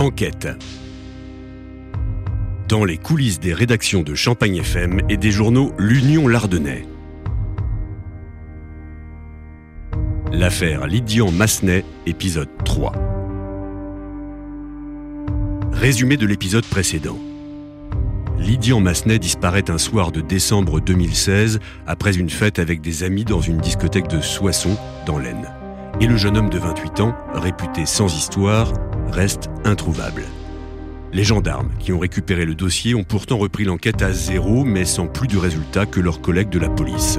Enquête. Dans les coulisses des rédactions de Champagne FM et des journaux L'Union Lardonnais. L'affaire Lydian Massenet, épisode 3. Résumé de l'épisode précédent. Lydian Massenet disparaît un soir de décembre 2016 après une fête avec des amis dans une discothèque de Soissons, dans l'Aisne. Et le jeune homme de 28 ans, réputé sans histoire, reste introuvable. Les gendarmes qui ont récupéré le dossier ont pourtant repris l'enquête à zéro, mais sans plus de résultats que leurs collègues de la police.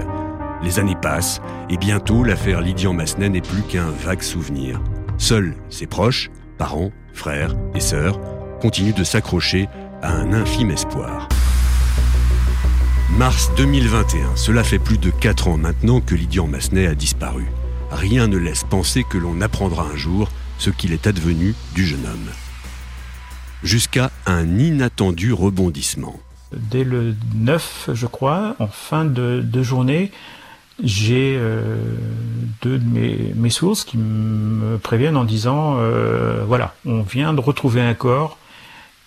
Les années passent, et bientôt l'affaire Lydian Massenet n'est plus qu'un vague souvenir. Seuls ses proches, parents, frères et sœurs, continuent de s'accrocher à un infime espoir. Mars 2021, cela fait plus de 4 ans maintenant que Lydian Massenet a disparu. Rien ne laisse penser que l'on apprendra un jour ce qu'il est advenu du jeune homme. Jusqu'à un inattendu rebondissement. Dès le 9, je crois, en fin de, journée, j'ai euh, deux de mes, sources qui me préviennent en disant, euh, voilà, on vient de retrouver un corps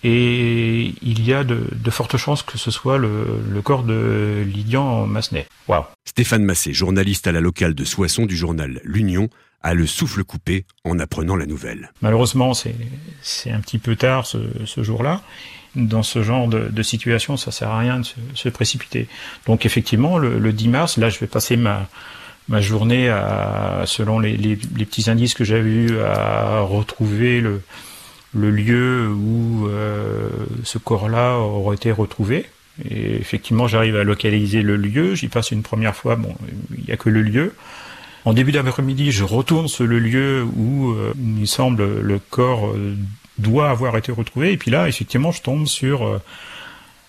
et il y a de, fortes chances que ce soit le, corps de Lydian Massenet. Wow. Stéphane Massé, journaliste à la locale de Soissons du journal L'Union, a le souffle coupé en apprenant la nouvelle. Malheureusement, c'est un petit peu tard ce, jour-là. Dans ce genre de, situation, ça sert à rien de se, précipiter. Donc effectivement, le, 10 mars, là, je vais passer ma, ma journée à, selon les, les petits indices que j'avais eus, à retrouver le, le lieu où euh, ce corps-là aurait été retrouvé. Et effectivement, j'arrive à localiser le lieu. J'y passe une première fois. Bon, il n'y a que le lieu. En début d'après-midi, je retourne sur le lieu où euh, il semble le corps euh, doit avoir été retrouvé. Et puis là, effectivement, je tombe sur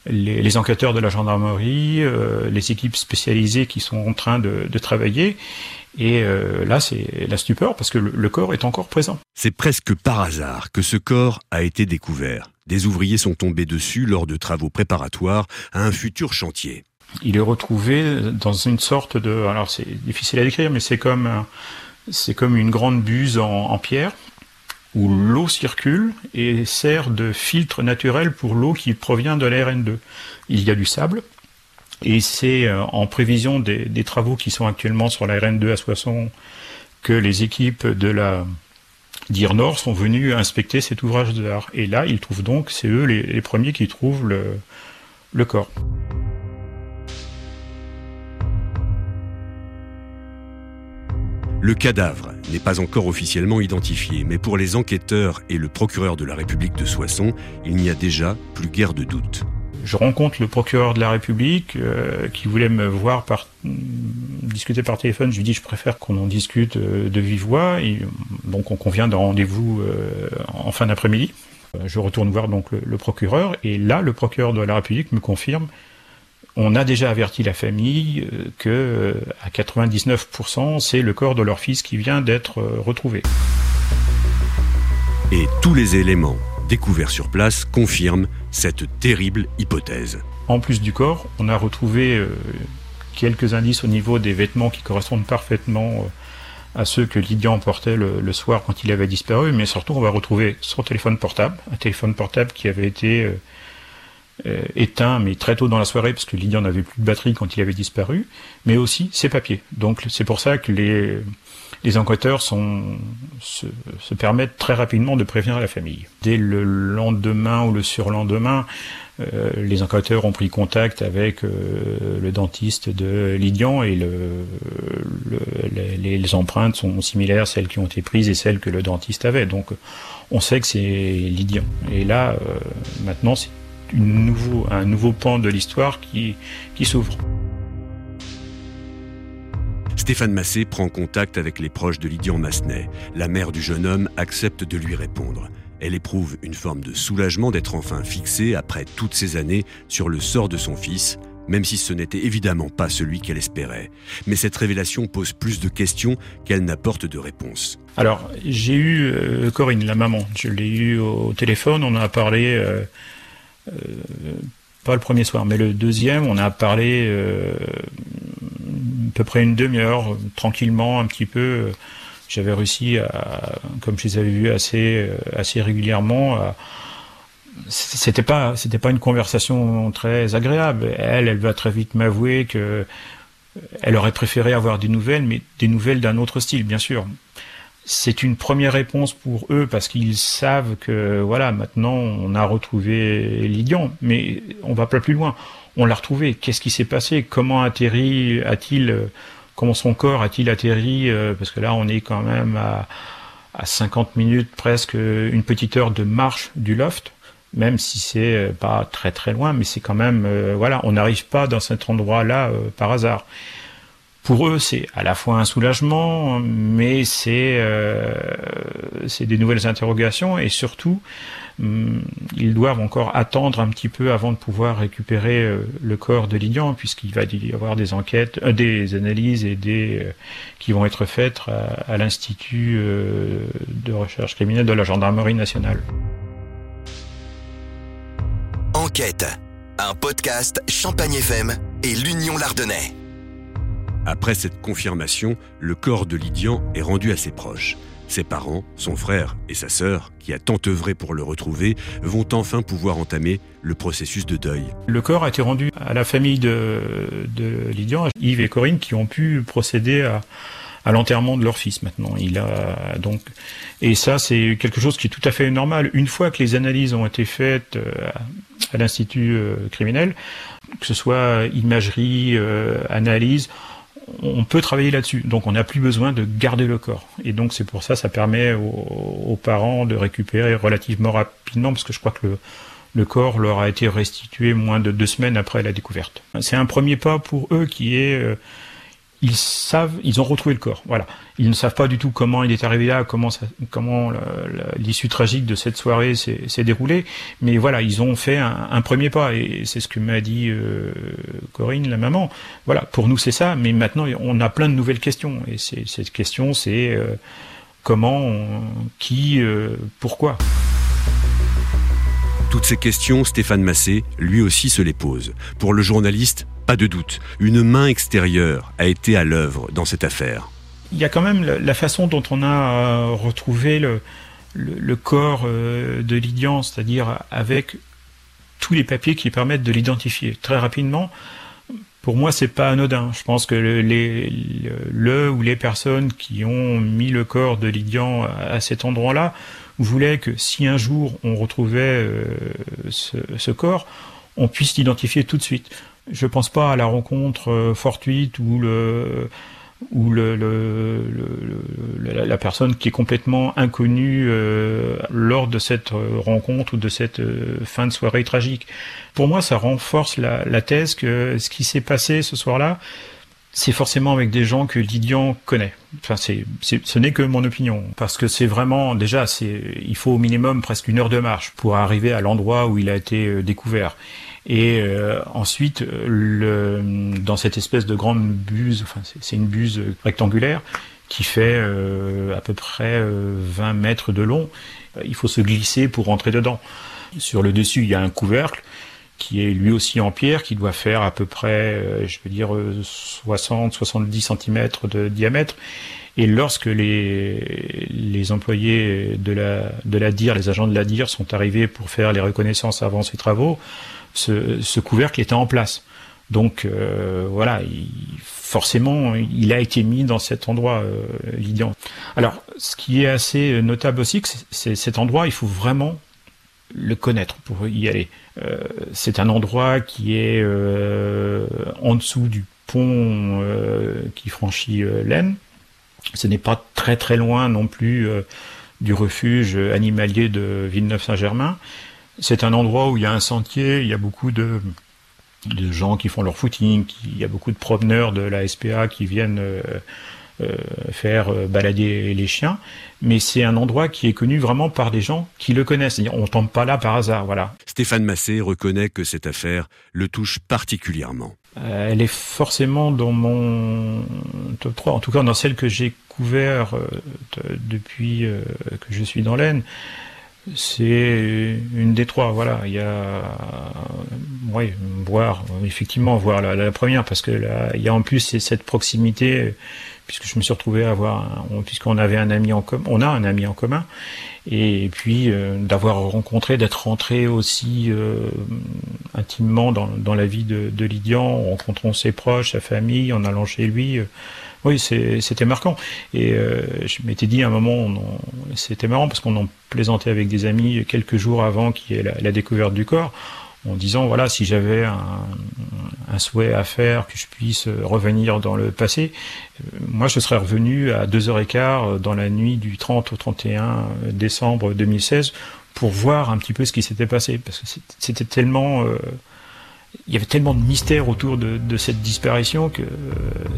les, enquêteurs de la gendarmerie, les équipes spécialisées qui sont en train de, travailler. Et euh, là, c'est la stupeur parce que le, corps est encore présent. C'est presque par hasard que ce corps a été découvert. Des ouvriers sont tombés dessus lors de travaux préparatoires à un futur chantier. Il est retrouvé dans une sorte de, alors c'est difficile à décrire, mais c'est comme c'est comme une grande buse en, pierre où l'eau circule et sert de filtre naturel pour l'eau qui provient de la RN2. Il y a du sable, et c'est euh, en prévision des, travaux qui sont actuellement sur la RN2 à Soissons que les équipes de la d'IR Nord sont venues inspecter cet ouvrage d'art. Et là, ils trouvent donc, c'est eux les, premiers qui trouvent le, le corps. Le cadavre n'est pas encore officiellement identifié, mais pour les enquêteurs et le procureur de la République de Soissons, il n'y a déjà plus guère de doute je rencontre le procureur de la République euh, qui voulait me voir par, discuter par téléphone. Je lui dis je préfère qu'on en discute euh, de vive voix. Et, donc on convient d'un rendez-vous euh, en fin d'après-midi. Je retourne voir donc le, procureur et là le procureur de la République me confirme on a déjà averti la famille que à 99% c'est le corps de leur fils qui vient d'être retrouvé. Et tous les éléments découverts sur place confirment cette terrible hypothèse. En plus du corps, on a retrouvé euh, quelques indices au niveau des vêtements qui correspondent parfaitement euh, à ceux que Lydian portait le, soir quand il avait disparu, mais surtout on va retrouver son téléphone portable, un téléphone portable qui avait été euh, éteint mais très tôt dans la soirée parce que Lydian n'avait plus de batterie quand il avait disparu, mais aussi ses papiers. Donc c'est pour ça que les enquêteurs sont, se, permettent très rapidement de prévenir la famille. Dès le lendemain ou le surlendemain, euh, les enquêteurs ont pris contact avec euh, le dentiste de Lydian et le, les, empreintes sont similaires, celles qui ont été prises et celles que le dentiste avait. Donc on sait que c'est Lydian. Et là, euh, maintenant, c'est nouveau, un nouveau pan de l'histoire qui, qui s'ouvre. Stéphane Massé prend contact avec les proches de Lydian Massenet. La mère du jeune homme accepte de lui répondre. Elle éprouve une forme de soulagement d'être enfin fixée, après toutes ces années, sur le sort de son fils, même si ce n'était évidemment pas celui qu'elle espérait. Mais cette révélation pose plus de questions qu'elle n'apporte de réponses. Alors, j'ai eu euh, Corinne, la maman. Je l'ai eu au téléphone, on a parlé... Euh, euh, pas le premier soir, mais le deuxième, on a parlé à peu près une demi-heure, tranquillement, un petit peu, j'avais réussi à, comme je les avais vus assez, assez régulièrement, c'était pas, c'était pas une conversation très agréable. Elle, elle va très vite m'avouer que elle aurait préféré avoir des nouvelles, mais des nouvelles d'un autre style, bien sûr. C'est une première réponse pour eux parce qu'ils savent que voilà, maintenant on a retrouvé Lydian, mais on va pas plus loin. On l'a retrouvé. Qu'est-ce qui s'est passé? Comment atterri a-t-il Comment son corps a-t-il atterri euh, Parce que là, on est quand même à, à 50 minutes, presque une petite heure de marche du loft même si c'est euh, pas très très loin, mais c'est quand même euh, voilà, on n'arrive pas dans cet endroit-là euh, par hasard. Pour eux, c'est à la fois un soulagement, mais c'est c'est des nouvelles interrogations et surtout, hum, ils doivent encore attendre un petit peu avant de pouvoir récupérer le corps de Lydian, puisqu'il va y avoir des enquêtes, des analyses et des qui vont être faites à, à l'institut de recherche criminelle de la gendarmerie nationale. Enquête, un podcast Champagne FM et l'Union Lardonnais. Après cette confirmation, le corps de Lydian est rendu à ses proches. Ses parents, son frère et sa sœur, qui a tant œuvré pour le retrouver, vont enfin pouvoir entamer le processus de deuil. Le corps a été rendu à la famille de, Lydian, Yves et Corinne, qui ont pu procéder à, à l'enterrement de leur fils maintenant. Il a donc et ça c'est quelque chose qui est tout à fait normal. Une fois que les analyses ont été faites euh, à l'institut euh, criminel, que ce soit imagerie, euh, analyse, on peut travailler là-dessus. Donc on n'a plus besoin de garder le corps. Et donc c'est pour ça ça permet aux, parents de récupérer relativement rapidement parce que je crois que le le corps leur a été restitué moins de deux semaines après la découverte. C'est un premier pas pour eux qui est ils savent, ils ont retrouvé le corps. Voilà. Ils ne savent pas du tout comment il est arrivé là, comment comment l'issue tragique de cette soirée s'est déroulée. Mais voilà, ils ont fait un, premier pas et c'est ce que m'a dit euh, Corinne, la maman. Voilà, pour nous c'est ça. Mais maintenant on a plein de nouvelles questions et cette question c'est euh, comment, qui, euh, pourquoi. Toutes ces questions, Stéphane Massé, lui aussi se les pose. Pour le journaliste, pas de doute, une main extérieure a été à l'œuvre dans cette affaire. Il y a quand même la façon dont on a euh, retrouvé le, corps euh, de Lydian, c'est-à-dire avec tous les papiers qui permettent de l'identifier très rapidement. Pour moi, c'est pas anodin. Je pense que le, les, le, ou les personnes qui ont mis le corps de Lydian à, cet endroit-là voulaient que si un jour on retrouvait euh, ce corps, on puisse l'identifier tout de suite. Je pense pas à la rencontre euh, fortuite ou le ou le, le, le, la personne qui est complètement inconnue euh, lors de cette euh, rencontre ou de cette fin de soirée tragique. Pour moi, ça renforce la, la thèse que ce qui s'est passé ce soir-là, c'est forcément avec des gens que Lydian connaît. Enfin, c'est, ce n'est que mon opinion, parce que c'est vraiment déjà, c'est, il faut au minimum presque une heure de marche pour arriver à l'endroit où il a été découvert. Et euh, ensuite, le, dans cette espèce de grande buse, enfin c'est une buse rectangulaire qui fait euh, à peu près 20 euh, mètres de long, il faut se glisser pour rentrer dedans. Sur le dessus, il y a un couvercle qui est lui aussi en pierre, qui doit faire à peu près, je veux dire, 60-70 cm de diamètre. Et lorsque les, les employés de la, de la DIR, les agents de la DIR sont arrivés pour faire les reconnaissances avant ces travaux, ce, couvercle était en place. Donc euh, voilà, forcément, il a été mis dans cet endroit, euh, Alors, ce qui est assez notable aussi, c'est cet endroit, il faut vraiment le connaître pour y aller. Euh, c'est un endroit qui est euh, en dessous du pont qui franchit l'Aisne. Ce n'est pas très très loin non plus du refuge animalier de Villeneuve-Saint-Germain. C'est un endroit où il y a un sentier, il y a beaucoup de, gens qui font leur footing, il y a beaucoup de promeneurs de la SPA qui viennent euh, euh, faire euh, balader les chiens, mais c'est un endroit qui est connu vraiment par des gens qui le connaissent. On tombe pas là par hasard, voilà. Stéphane Massé reconnaît que cette affaire le touche particulièrement. elle est forcément dans mon top 3, en tout cas dans celle que j'ai couvert depuis que je suis dans l'Aisne. C'est une des trois. Voilà, il y a, oui, voir effectivement voir la, première parce que là, il y a en plus cette proximité puisque je me suis retrouvé à avoir, puisqu'on avait un ami en commun, on a un ami en commun, et puis euh, d'avoir rencontré, d'être rentré aussi euh, intimement dans, dans, la vie de, de Lydian, en rencontrant ses proches, sa famille, en allant chez lui. Euh, oui, c'était marquant. Et je m'étais dit à un moment, c'était marrant parce qu'on en plaisantait avec des amis quelques jours avant qu'il y la, découverte du corps en disant voilà si j'avais un, un, souhait à faire que je puisse revenir dans le passé euh, moi je serais revenu à 2h15 dans la nuit du 30 au 31 décembre 2016 pour voir un petit peu ce qui s'était passé parce que c'était tellement euh, il y avait tellement de mystère autour de, de cette disparition que euh,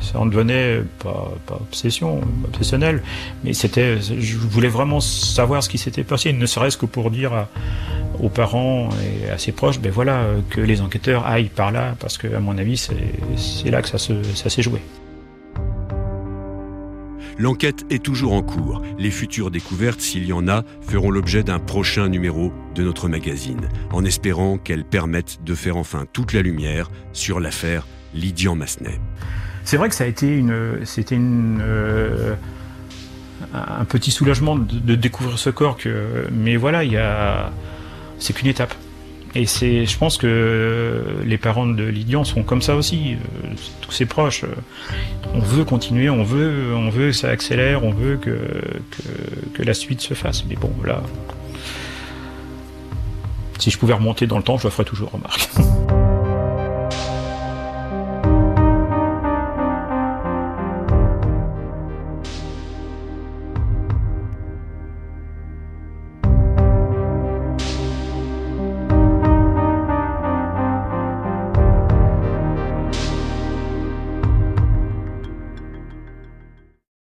ça en devenait pas, pas obsession, obsessionnel, mais c'était, je voulais vraiment savoir ce qui s'était passé, ne serait-ce que pour dire à, aux parents et à ses proches, ben voilà, que les enquêteurs aillent par là, parce que à mon avis, c'est là que ça s'est joué. L'enquête est toujours en cours. Les futures découvertes, s'il y en a, feront l'objet d'un prochain numéro de notre magazine, en espérant qu'elles permettent de faire enfin toute la lumière sur l'affaire Lydian Massenet. C'est vrai que ça a été euh, un petit soulagement de, découvrir ce corps, mais voilà, c'est qu'une étape. Et c'est, je pense que les parents de Lydian sont comme ça aussi, euh, tous ses proches. On veut continuer, on veut, on veut que ça accélère, on veut que, que, la suite se fasse. Mais bon, là, si je pouvais remonter dans le temps, je le ferais toujours, remarque.